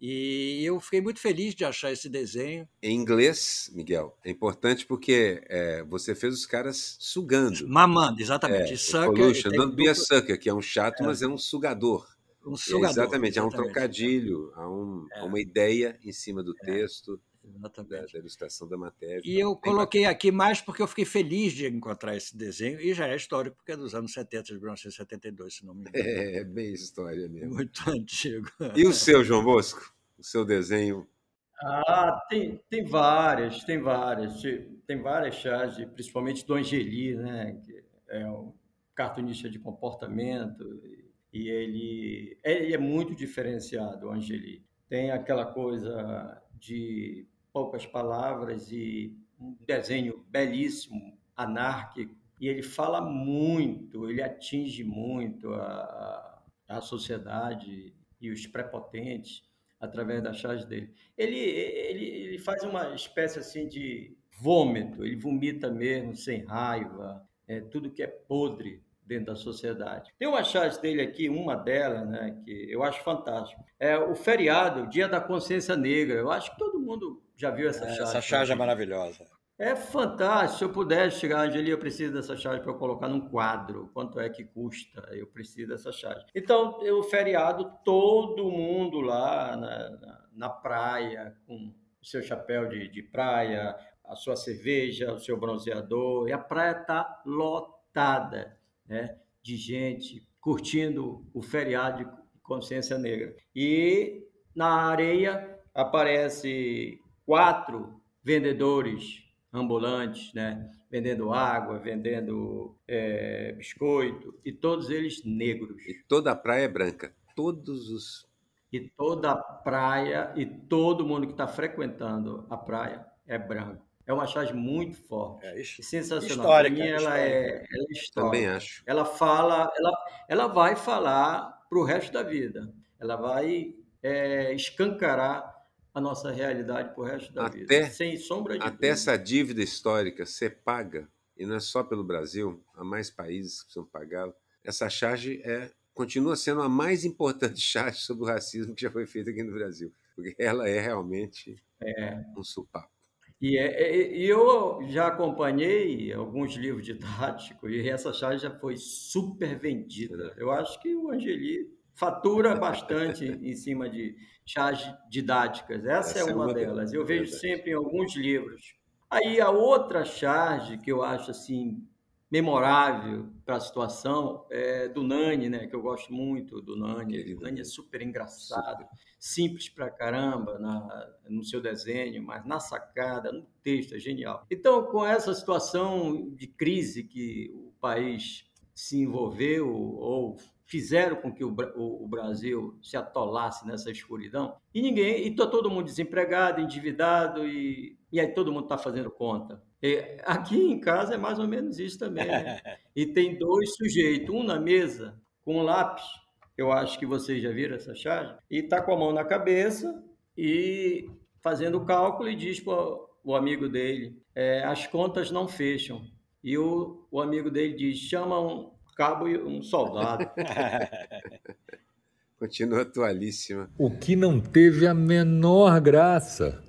E eu fiquei muito feliz de achar esse desenho. Em inglês, Miguel, é importante porque é, você fez os caras sugando. Mamando, exatamente. É, sucker, pollution, don't be a sucker, que é um chato, é. mas é um sugador. Um sugador. exatamente, há um trocadilho, há, um, há, uma ideia em cima do é, texto. Da, da, ilustração da matéria. E eu coloquei bacana. aqui mais porque eu fiquei feliz de encontrar esse desenho, e já é histórico, porque é dos anos 70, de 1972, se não me engano. É, bem história mesmo. Muito antigo. E o seu, João Bosco? O seu desenho? Ah, tem, tem várias, tem várias. Tem várias charges, principalmente do Angeli, né? Que é um cartunista de comportamento, e ele, ele é muito diferenciado, o Angeli. Tem aquela coisa de poucas palavras e um desenho belíssimo, anárquico, e ele fala muito, ele atinge muito a, a sociedade e os prepotentes através das chaves dele. Ele, ele, ele faz uma espécie assim de vômito, ele vomita mesmo, sem raiva, é, tudo que é podre dentro da sociedade. Tem uma charge dele aqui, uma delas, né, que eu acho fantástico. É o feriado, o Dia da Consciência Negra. Eu acho que mundo já viu essa é, charge. Essa charge é maravilhosa. É fantástico. Se eu pudesse chegar, Angeli, eu preciso dessa charge para eu colocar num quadro. Quanto é que custa? Eu preciso dessa charge. Então, o feriado, todo mundo lá na, na, na praia, com o seu chapéu de, de praia, a sua cerveja, o seu bronzeador, e a praia está lotada né, de gente curtindo o feriado de consciência negra. E na areia aparece quatro vendedores ambulantes, né, vendendo água, vendendo é, biscoito, e todos eles negros. E toda a praia é branca, todos os. E toda a praia e todo mundo que está frequentando a praia é branco é uma charge muito forte. É, sensacional. Histórica, mim, ela, é, ela é histórica. Também acho. Ela fala, ela, ela vai falar para o resto da vida. Ela vai é, escancarar a nossa realidade para o resto da até, vida. Sem sombra de Até dúvida. essa dívida histórica ser paga, e não é só pelo Brasil, há mais países que precisam pagá-la. Essa charge é, continua sendo a mais importante charge sobre o racismo que já foi feita aqui no Brasil. Porque ela é realmente é. um supapo. E, é, é, e eu já acompanhei alguns livros didáticos e essa charge já foi super vendida. Eu acho que o Angeli fatura bastante em cima de charges didáticas. Essa, é Essa é, uma uma delas. Eu vejo sempre em alguns livros. Aí a outra charge que eu acho assim memorável para a situação é do Nani, né? Que eu gosto muito do Nani. O Nani é super engraçado, simples pra caramba na, no seu desenho, mas na sacada, no texto, é genial. Então, com essa situação de crise que o país se envolveu ou fizeram com que o, o, o, Brasil se atolasse nessa escuridão e ninguém e tá todo mundo desempregado, endividado e, e aí todo mundo está fazendo conta. E aqui em casa é mais ou menos isso também. Né? E tem dois sujeitos, um na mesa com um lápis. Eu acho que vocês já viram essa charge. E está com a mão na cabeça e fazendo o cálculo e diz para o amigo dele: é, as contas não fecham. E o, o amigo dele diz: chama um, cabo e um soldado. Continua atualíssima. O que não teve a menor graça.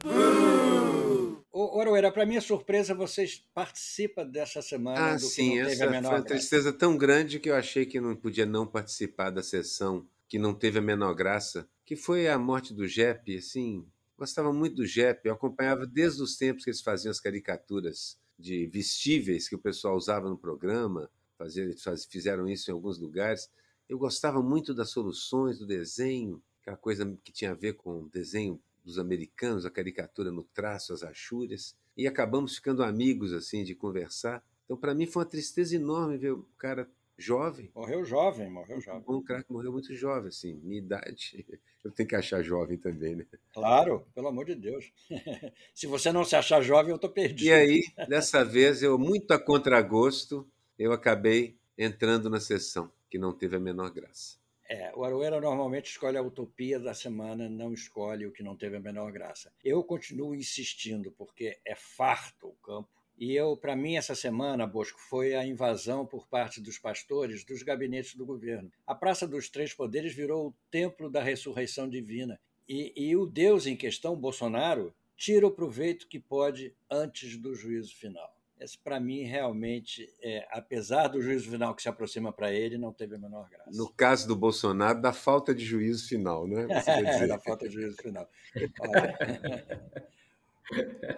Oroeira, para minha surpresa, vocês participam dessa semana ah, do sim, essa foi uma tristeza tão grande que eu achei que não podia não participar da sessão que não teve a menor graça, que foi a morte do Jepe, assim, gostava muito do Jepe, eu acompanhava desde os tempos que eles faziam as caricaturas de vestíveis que o pessoal usava no programa, fazer, faz, fizeram isso em alguns lugares. Eu gostava muito das soluções, do desenho, aquela coisa que tinha a ver com o desenho dos americanos, a caricatura no traço, as achúrias, e acabamos ficando amigos assim de conversar. Então, para mim foi uma tristeza enorme ver o cara jovem. Morreu jovem, morreu jovem. Um cara que morreu muito jovem, assim, minha idade. Eu tenho que achar jovem também, né? Claro, pelo amor de Deus. se você não se achar jovem, eu estou perdido. E aí, dessa vez, eu, muito a contragosto, eu acabei entrando na sessão, que não teve a menor graça. É, o Aroeira normalmente escolhe a utopia da semana, não escolhe o que não teve a menor graça. Eu continuo insistindo, porque é farto o campo e eu, para mim, essa semana, Bosco, foi a invasão por parte dos pastores dos gabinetes do governo. A Praça dos Três Poderes virou o templo da ressurreição divina. E, e o Deus em questão, Bolsonaro, tira o proveito que pode antes do juízo final. Esse, para mim, realmente, é, apesar do juízo final que se aproxima para ele, não teve a menor graça. No caso do Bolsonaro, da falta de juízo final, né? É, da falta de juízo final.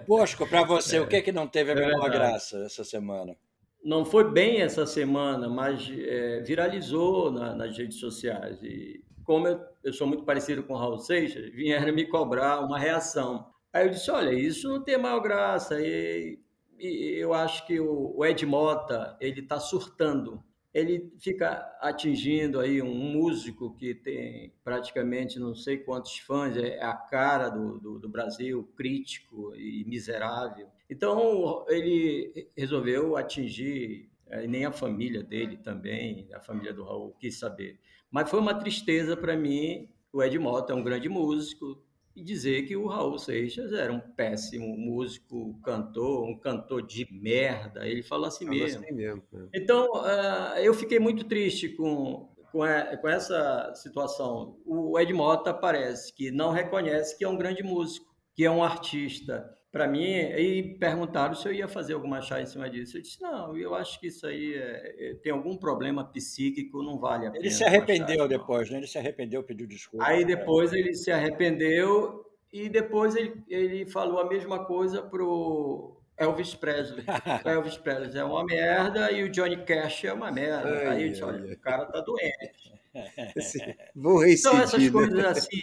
Bosco, para você, o que é que não teve a é menor graça essa semana? Não foi bem essa semana, mas é, viralizou na, nas redes sociais. E como eu, eu, sou muito parecido com o Raul Seixas, vieram me cobrar uma reação. Aí eu disse: olha, isso não tem maior graça. E eu acho que o, Ed Mota ele está surtando ele fica atingindo aí um músico que tem praticamente não sei quantos fãs, é a cara do, do, do, Brasil, crítico e miserável. Então ele resolveu atingir, é, nem a família dele também, a família do Raul quis saber. Mas foi uma tristeza para mim. O Ed Mota é um grande músico, e dizer que o Raul Seixas era um péssimo músico, cantor, um cantor de merda. Ele falou assim mesmo. Assim mesmo né? Então, uh, eu fiquei muito triste com, com, a, com, essa situação. O Ed Mota parece que não reconhece que é um grande músico, que é um artista. Para mim, e perguntaram se eu ia fazer alguma chá em cima disso. Eu disse, não, eu acho que isso aí é, é, tem algum problema psíquico, não vale a pena. Ele se arrependeu depois, né? Ele se arrependeu, pediu desculpa. Aí depois ele se arrependeu e depois ele, ele falou a mesma coisa pro Elvis Presley. Elvis Presley é uma merda e o Johnny Cash é uma merda. Ai, aí eu disse, olha, ai. o cara tá doente. Vou reincidir, Então essas coisas né? assim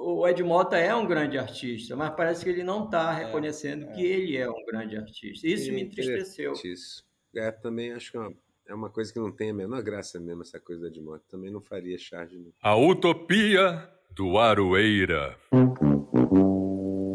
o Ed Mota é um grande artista, mas parece que ele não está é, reconhecendo é, que ele é um grande artista. Isso me entristeceu. Isso. É, também acho que é uma, é uma, coisa que não tem a menor graça mesmo, essa coisa da Ed Mota. Também não faria charge. Não. A utopia do Aroeira.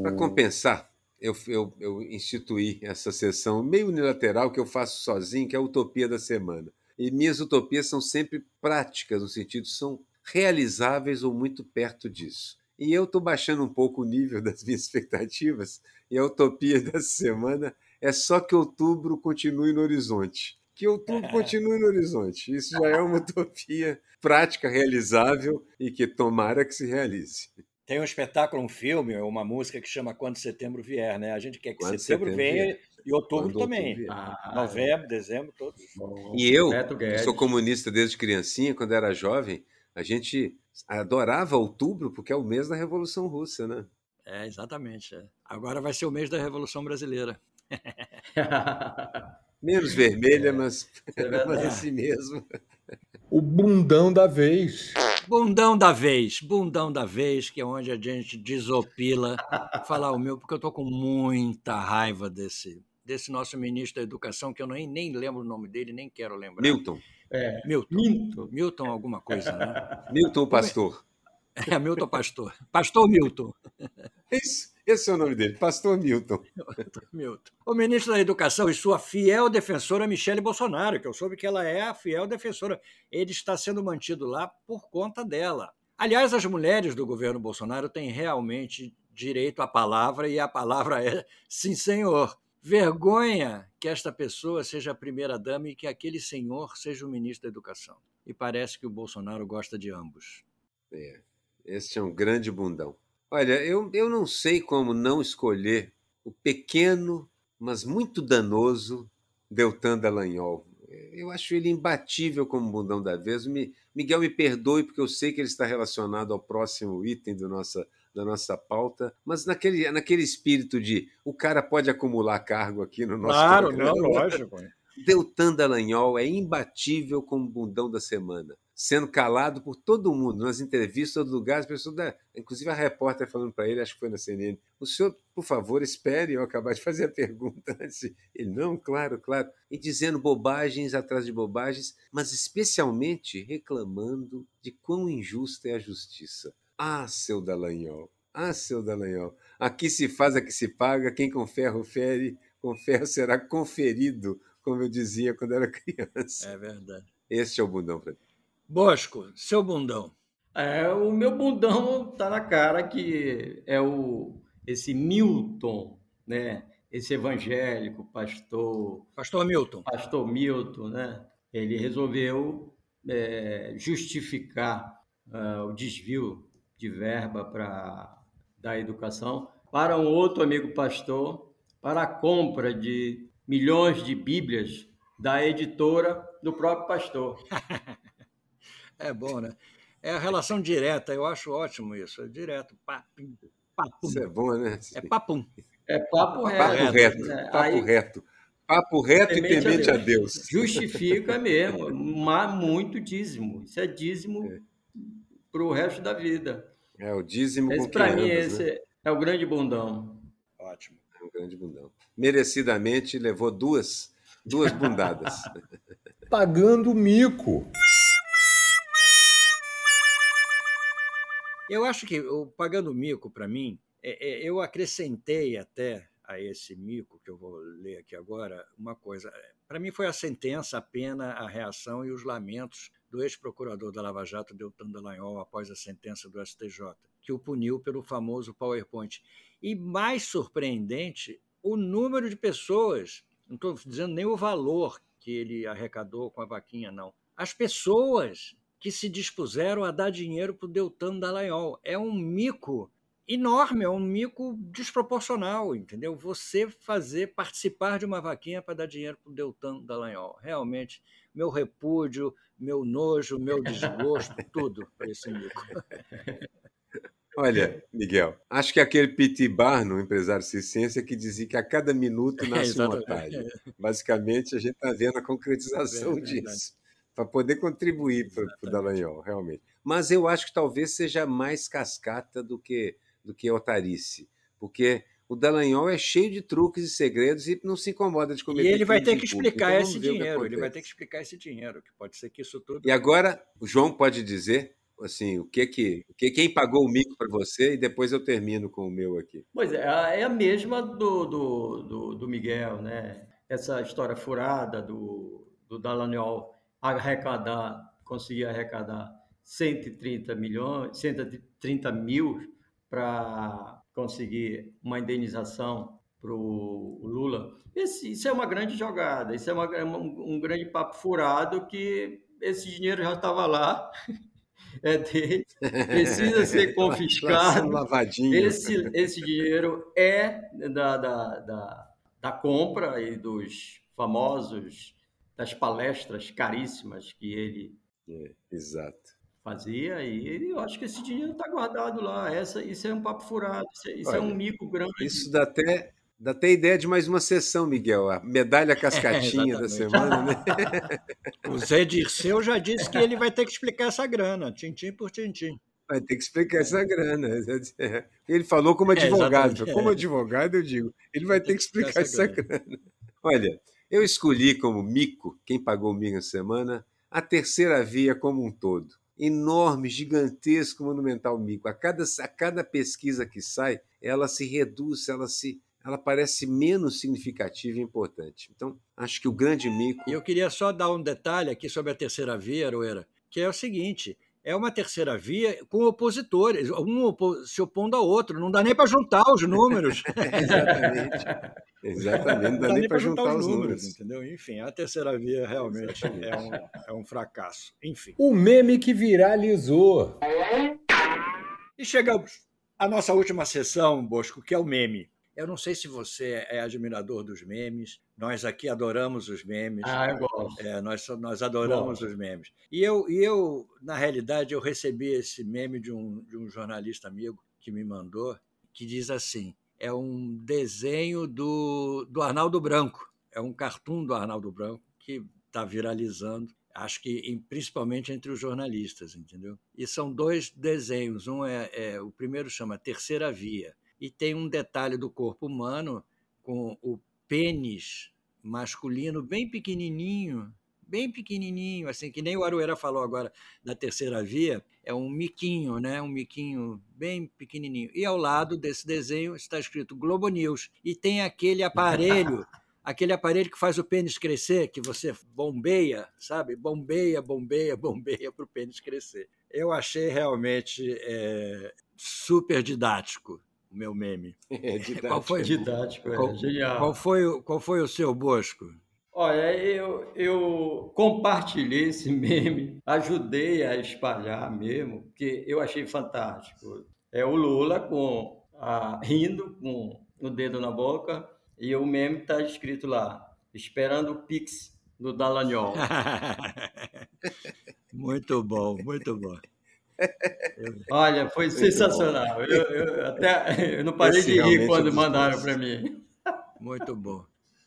Para compensar, eu, eu, eu instituí essa sessão meio unilateral que eu faço sozinho, que é a utopia da semana. E minhas utopias são sempre práticas, no sentido, são realizáveis ou muito perto disso. E eu estou baixando um pouco o nível das minhas expectativas, e a utopia dessa semana é só que outubro continue no horizonte. Que outubro continue no horizonte. Isso já é uma utopia prática, realizável e que tomara que se realize. Tem um espetáculo, um filme, uma música que chama Quando Setembro Vier, né? A gente quer que Quando setembro, setembro venha vier. e outubro Quando também. Outubro ah, Novembro, dezembro, todos. E eu, sou comunista desde criancinha, quando era jovem, a gente adorava outubro porque é o mês da Revolução Russa, né? É, exatamente. É. Agora vai ser o mês da Revolução Brasileira. Menos vermelha, é, mas, é mas assim mesmo. O bundão da vez. Bundão da vez, bundão da vez, que é onde a gente desopila. Falar o meu, porque eu estou com muita raiva desse, desse nosso ministro da Educação, que eu nem, nem lembro o nome dele, nem quero lembrar. Milton. É, Milton. Milton. Milton alguma coisa, né? Milton Pastor. É, Milton Pastor. Pastor Milton. Esse, esse é o nome dele, Pastor Milton. Milton. O ministro da Educação e sua fiel defensora Michele Bolsonaro, que eu soube que ela é a fiel defensora. Ele está sendo mantido lá por conta dela. Aliás, as mulheres do governo Bolsonaro têm realmente direito à palavra e a palavra é sim, senhor. Vergonha que esta pessoa seja a primeira-dama e que aquele senhor seja o ministro da Educação. E parece que o Bolsonaro gosta de ambos. É, esse é um grande bundão. Olha, eu, eu não sei como não escolher o pequeno, mas muito danoso Deltan Dallagnol. eu acho ele imbatível como bundão da vez. Miguel me perdoe, porque eu sei que ele está relacionado ao próximo item do nossa, da nossa pauta, mas naquele, naquele espírito de o cara pode acumular cargo aqui no nosso Claro, programa. não, lógico. Deltan Dallagnol é imbatível como bundão da semana sendo calado por todo mundo, nas entrevistas, todo lugar, as pessoas, da... inclusive a repórter falando para ele, acho que foi na CNN, o senhor, por favor, espere eu acabar de fazer a pergunta. Ele, não, claro, claro. E dizendo bobagens atrás de bobagens, mas especialmente reclamando de quão injusta é a justiça. Ah, seu Dallagnol, ah, seu Dallagnol, aqui se faz, aqui se paga, quem com ferro fere, com ferro será conferido, como eu dizia quando era criança. É verdade. Este é o bundão para mim. Bosco, seu bundão. É, o meu bundão tá na cara que é o esse Milton, né? Esse evangélico, pastor. Pastor Milton. Pastor Milton, né? Ele resolveu é, justificar uh, o desvio de verba para da educação para um outro amigo pastor para a compra de milhões de Bíblias da editora do próprio pastor. É bom, né? É a relação direta, eu acho ótimo isso. É direto, papum, papum. Isso é bom, né? É papum. É papo reto. Papo reto, né? papo Aí, reto. Papo reto e temente a Deus. a Deus. Justifica mesmo, mas muito dízimo. Isso é dízimo é. Para o resto da vida. É o dízimo esse, Para mim, esse né? é o grande bundão. Ótimo. É um grande bundão. Merecidamente levou duas, duas bundadas. Pagando mico. Eu acho que o pagando mico para mim, é, é, eu acrescentei até a esse mico que eu vou ler aqui agora uma coisa. Para mim foi a sentença, a pena, a reação e os lamentos do ex-procurador da Lava Jato, Deltan Dallagnol, após a sentença do STJ, que o puniu pelo famoso PowerPoint. E mais surpreendente, o número de pessoas, não estou dizendo nem o valor que ele arrecadou com a vaquinha, não. As pessoas que se dispuseram a dar dinheiro para o Deltan Dallagnol. É um mico enorme, é um mico desproporcional, entendeu? Você fazer, participar de uma vaquinha para dar dinheiro para o Deltan Dallagnol. Realmente, meu repúdio, meu nojo, meu desgosto, tudo para esse mico. Olha, Miguel, acho que aquele Piti Barno, empresário ciência, que dizia que a cada minuto nasce é, um otário. Basicamente, a gente está vendo a concretização é disso para poder contribuir para o Dallagnol, realmente. Mas eu acho que talvez seja mais cascata do que, do que otarice, porque o Dallagnol é cheio de truques e segredos e não se incomoda de cometer E ele vai ter que explicar então, esse dinheiro, ele vai ter que explicar esse dinheiro, que pode ser que isso tudo... E agora, o João pode dizer assim, o que que, o que quem pagou o mico para você e depois eu termino com o meu aqui. Pois é, é a mesma do, do, do, do Miguel, né? Essa história furada do, do Dallagnol arrecadar, conseguir arrecadar 130 milhões, 130 mil para conseguir uma indenização para o Lula. Esse, isso é uma grande jogada, isso é uma, um, um grande papo furado que esse dinheiro já estava lá, é dele, precisa ser confiscado. Esse, esse dinheiro é da, da, da, da compra e dos famosos das palestras caríssimas que ele é, exato. Fazia, e eu acho que esse dinheiro está guardado lá. Essa, isso é um papo furado, isso, é, isso Olha, é um mico grande. Isso dá até, dá até ideia de mais uma sessão, Miguel, a medalha cascatinha é, da semana, né? o Zé Dirceu já disse que ele vai ter que explicar essa grana, tintim por tintim. Vai ter que explicar essa grana. Ele falou como é, advogado. É, como advogado, eu digo, ele vai ter que explicar essa grana. Olha, eu escolhi como mico, quem pagou o mico na semana, a terceira via como um todo. Enorme, gigantesco, monumental mico. A cada, a cada pesquisa que sai, ela se reduz, ela se ela parece menos significativa e importante. Então, acho que o grande mico. Eu queria só dar um detalhe aqui sobre a terceira via, Aroeira, que é o seguinte: é uma terceira via com opositores, um se opondo ao outro. Não dá nem para juntar os números. Exatamente. Exatamente, não dá, dá nem, nem para juntar, juntar, os números. números. Entendeu? Enfim, a terceira via realmente é um, é um fracasso. Enfim. O meme que viralizou. E chegamos à nossa última sessão, Bosco, que é o meme. Eu não sei se você é admirador dos memes, Nós aqui adoramos os memes. Ah, eu gosto. É, nós, nós adoramos gosto. os memes. E eu, e eu, na realidade, eu recebi esse meme de um, de um jornalista amigo que me mandou, que diz assim: é um desenho do, do Arnaldo Branco, é um cartoon do Arnaldo Branco que está viralizando acho que principalmente entre os jornalistas, entendeu? E são dois desenhos. Um é, é, o primeiro chama Terceira Via e tem um detalhe do corpo humano com o pênis masculino bem pequenininho, bem pequenininho, assim que nem o Aruera falou agora da Terceira Via, é um miquinho, né? Um miquinho bem pequenininho. E ao lado desse desenho está escrito Globo News e tem aquele aparelho aquele aparelho que faz o pênis crescer, que você bombeia, sabe? Bombeia, bombeia, bombeia para o pênis crescer. Eu achei realmente é, super didático o meu meme. É, didático. Qual foi, didático, é, qual, genial. Qual foi, qual foi o seu, Bosco? Olha, eu, eu compartilhei esse meme, ajudei a espalhar mesmo, porque eu achei fantástico. É o Lula com a, rindo com o dedo na boca e o meme está escrito lá, esperando o Pix do Dallagnol. muito bom, muito bom. Olha, foi muito sensacional. Eu, eu, até eu não parei Esse de rir quando mandaram para mim. Muito bom.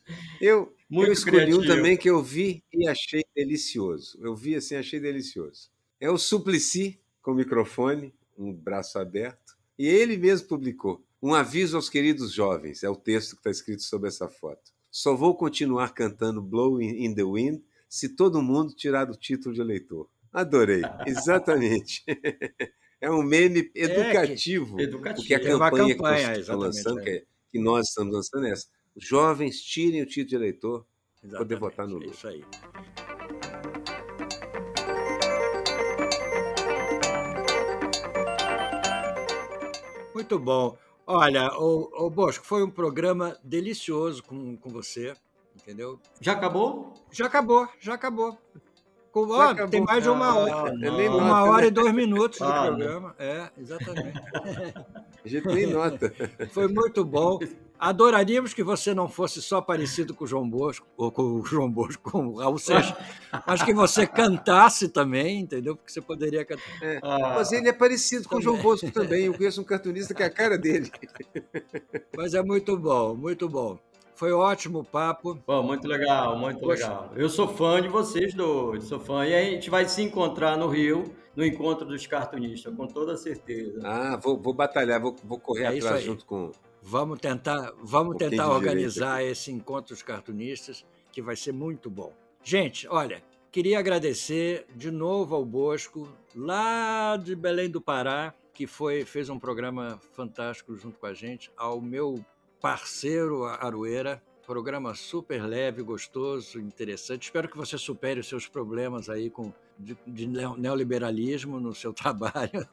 Eu, muito eu escolhi criativo. um também que eu vi e achei delicioso. Eu vi assim, achei delicioso. É o Suplicy com o microfone, um braço aberto, e ele mesmo publicou. Um aviso aos queridos jovens, é o texto que está escrito sobre essa foto. Só vou continuar cantando Blowing in the Wind se todo mundo tirar o título de eleitor. Adorei, exatamente. É um meme educativo, é, que, educativo. porque a campanha, campanha que, lançando, é. que, que, nós estamos lançando é essa. Jovens tirem o título de eleitor para poder votar no Lula. É isso aí. Muito bom. Olha, o, o Bosco, foi um programa delicioso com, com você, entendeu? Já acabou? Já acabou, já acabou. Ó, acabou. Tem mais de uma hora. Ah, uma hora e dois minutos ah, de programa. É, exatamente. A gente tem nota. Foi muito bom. Adoraríamos que você não fosse só parecido com o João Bosco, ou com o João Bosco, com o Raul Seixas, mas que você cantasse também, entendeu? Porque você poderia cantar. É, ah, mas ele é parecido com o João Bosco também. Eu conheço um cartunista que é a cara dele. Mas é muito bom, muito bom. Foi ótimo o papo. Bom, muito legal, muito Poxa. legal. Eu sou fã de vocês dois, sou fã. E a gente vai se encontrar no Rio, no encontro dos cartunistas, com toda certeza. Ah, vou, vou batalhar, vou, vou correr é atrás junto com Vamos tentar, vamos um tentar organizar esse encontro dos cartunistas, que vai ser muito bom. Gente, olha, queria agradecer de novo ao Bosco, lá de Belém do Pará, que foi fez um programa fantástico junto com a gente, ao meu parceiro Arueira, programa super leve, gostoso, interessante. Espero que você supere os seus problemas aí com de, de neoliberalismo no seu trabalho.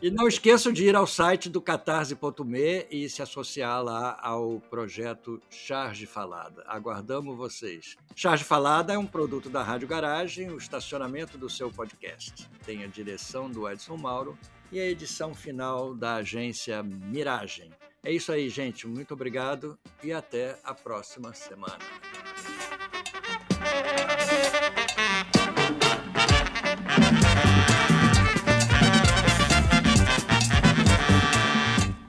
E não esqueçam de ir ao site do catarse.me e se associar lá ao projeto Charge Falada. Aguardamos vocês. Charge Falada é um produto da Rádio Garagem, o estacionamento do seu podcast. Tem a direção do Edson Mauro e a edição final da agência Miragem. É isso aí, gente. Muito obrigado e até a próxima semana.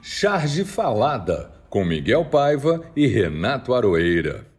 Charge Falada, com Miguel Paiva e Renato Aroeira.